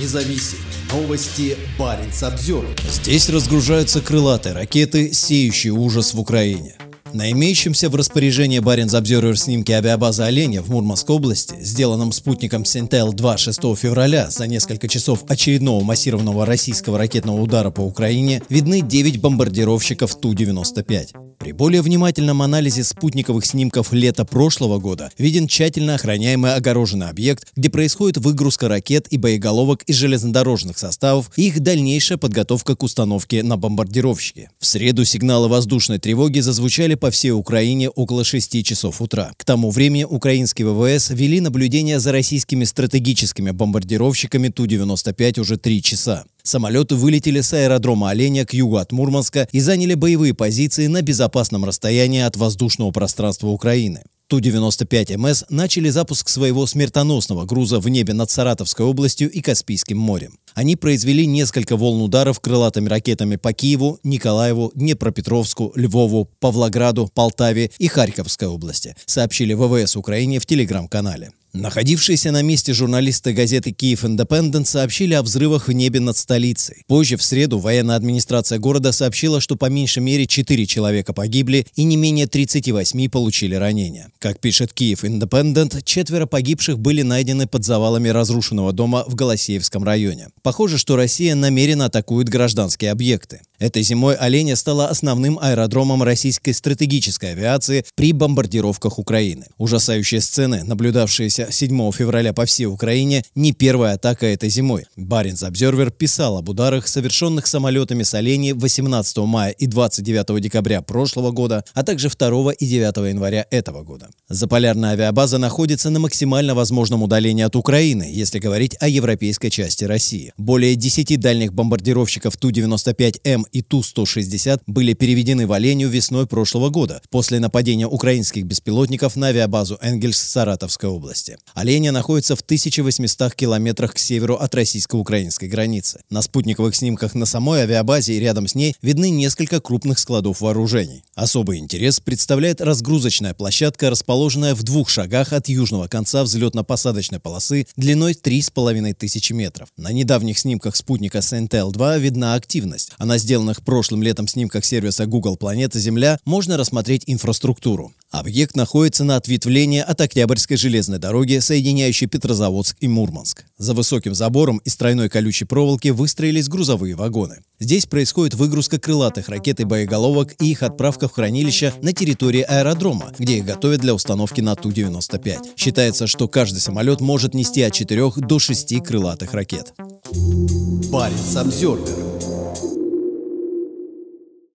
независим. Новости Баренц обзор. Здесь разгружаются крылатые ракеты, сеющие ужас в Украине. На имеющемся в распоряжении Баренц Обзервер снимке авиабазы «Оленя» в Мурманской области, сделанном спутником Синтел-2 6 февраля за несколько часов очередного массированного российского ракетного удара по Украине, видны 9 бомбардировщиков Ту-95. При более внимательном анализе спутниковых снимков лета прошлого года виден тщательно охраняемый огороженный объект, где происходит выгрузка ракет и боеголовок из железнодорожных составов и их дальнейшая подготовка к установке на бомбардировщики. В среду сигналы воздушной тревоги зазвучали по всей Украине около 6 часов утра. К тому времени украинские ВВС вели наблюдение за российскими стратегическими бомбардировщиками Ту-95 уже 3 часа. Самолеты вылетели с аэродрома Оленя к югу от Мурманска и заняли боевые позиции на безопасном расстоянии от воздушного пространства Украины. Ту-95МС начали запуск своего смертоносного груза в небе над Саратовской областью и Каспийским морем. Они произвели несколько волн ударов крылатыми ракетами по Киеву, Николаеву, Днепропетровску, Львову, Павлограду, Полтаве и Харьковской области, сообщили ВВС Украине в телеграм-канале. Находившиеся на месте журналисты газеты «Киев Индепендент» сообщили о взрывах в небе над столицей. Позже, в среду, военная администрация города сообщила, что по меньшей мере 4 человека погибли и не менее 38 получили ранения. Как пишет «Киев Индепендент», четверо погибших были найдены под завалами разрушенного дома в Голосеевском районе. Похоже, что Россия намеренно атакует гражданские объекты. Этой зимой Оленя стала основным аэродромом российской стратегической авиации при бомбардировках Украины. Ужасающие сцены, наблюдавшиеся 7 февраля по всей Украине, не первая атака этой зимой. Баренц Обзервер писал об ударах, совершенных самолетами с Олени 18 мая и 29 декабря прошлого года, а также 2 и 9 января этого года. Заполярная авиабаза находится на максимально возможном удалении от Украины, если говорить о европейской части России. Более 10 дальних бомбардировщиков Ту-95М и Ту-160 были переведены в Оленю весной прошлого года после нападения украинских беспилотников на авиабазу Энгельс Саратовской области. Оленя находится в 1800 километрах к северу от российско-украинской границы. На спутниковых снимках на самой авиабазе и рядом с ней видны несколько крупных складов вооружений. Особый интерес представляет разгрузочная площадка, расположенная в двух шагах от южного конца взлетно-посадочной полосы длиной 3,5 тысячи метров. На недавних снимках спутника Sentinel-2 видна активность. Она сделана сделанных прошлым летом снимках сервиса Google Планета Земля можно рассмотреть инфраструктуру. Объект находится на ответвлении от Октябрьской железной дороги, соединяющей Петрозаводск и Мурманск. За высоким забором из тройной колючей проволоки выстроились грузовые вагоны. Здесь происходит выгрузка крылатых ракет и боеголовок и их отправка в хранилище на территории аэродрома, где их готовят для установки на Ту-95. Считается, что каждый самолет может нести от 4 до 6 крылатых ракет. Баренц Обзервер.